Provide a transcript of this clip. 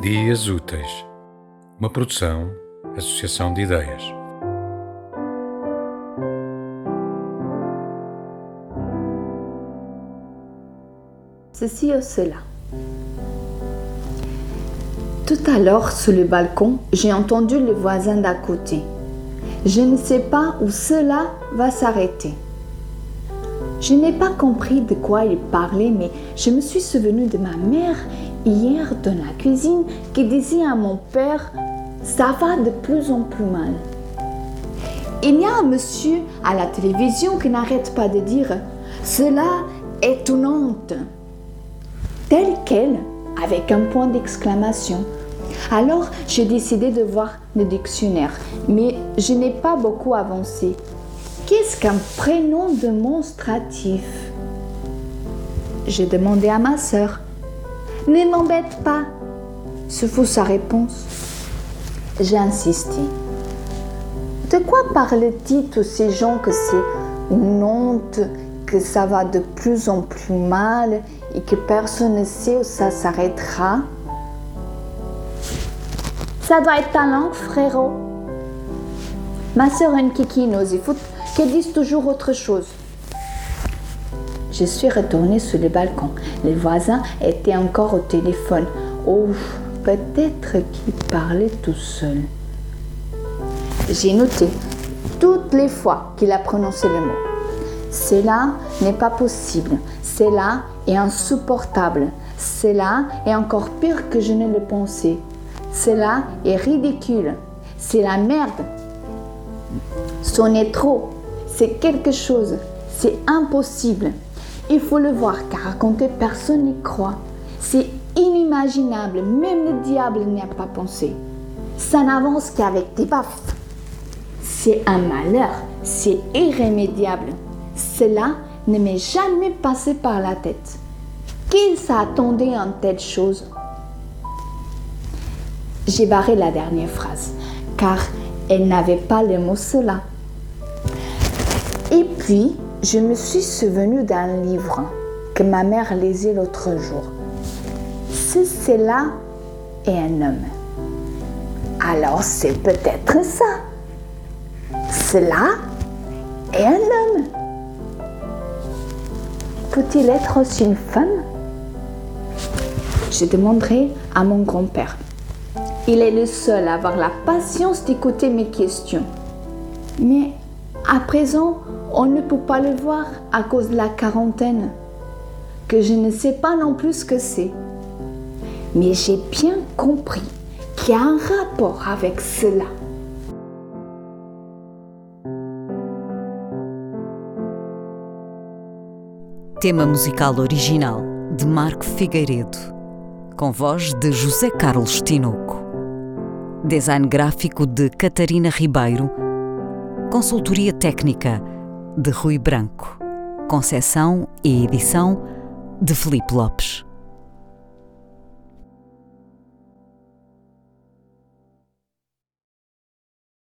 Dias Úteis, uma produção, associação de. Ceci ou cela? Tout à l'heure, sur le balcon, j'ai entendu les voisins d'à côté. Je ne sais pas où cela va s'arrêter. Je n'ai pas compris de quoi ils parlaient, mais je me suis souvenu de ma mère hier dans la cuisine qui disait à mon père Ça va de plus en plus mal. Il y a un monsieur à la télévision qui n'arrête pas de dire Cela est une honte. Tel quel, avec un point d'exclamation. Alors j'ai décidé de voir le dictionnaire, mais je n'ai pas beaucoup avancé. Qu'est-ce qu'un prénom démonstratif J'ai demandé à ma sœur. Ne m'embête pas. Ce fut sa réponse. J'ai insisté. De quoi parlent-ils tous ces gens que c'est une honte, que ça va de plus en plus mal et que personne ne sait où ça s'arrêtera? Ça doit être ta langue, frérot. Ma sœur une kiki nous fout qu'elle dise toujours autre chose. Je suis retournée sur le balcon. Les voisins étaient encore au téléphone. Oh, peut-être qu'ils parlaient tout seuls. J'ai noté toutes les fois qu'il a prononcé le mot. Cela n'est pas possible. Cela est insupportable. Cela est encore pire que je ne le pensais. Cela est ridicule. C'est la merde. C'en est trop. C'est quelque chose. C'est impossible. Il faut le voir car raconter personne n'y croit. C'est inimaginable. Même le diable n'y a pas pensé. Ça n'avance qu'avec des baffes. C'est un malheur. C'est irrémédiable. Cela ne m'est jamais passé par la tête. Qui s'attendait à telle chose? J'ai barré la dernière phrase, car elle n'avait pas le mot cela. Et puis, je me suis souvenu d'un livre que ma mère lisait l'autre jour. Si cela est un homme, alors c'est peut-être ça. Cela est un homme. Peut-il être aussi une femme? Je demanderai à mon grand-père. Il est le seul à avoir la patience d'écouter mes questions. Mais à présent, on ne peut pas le voir à cause de la quarantaine, que je ne sais pas non plus ce que c'est. Mais j'ai bien compris qu'il y a un rapport avec cela. Tema musical original de Marco Figueiredo, com voz de José Carlos Tinoco. Design gráfico de Catarina Ribeiro. Consultoria técnica de Rui Branco. Concessão e edição de Felipe Lopes.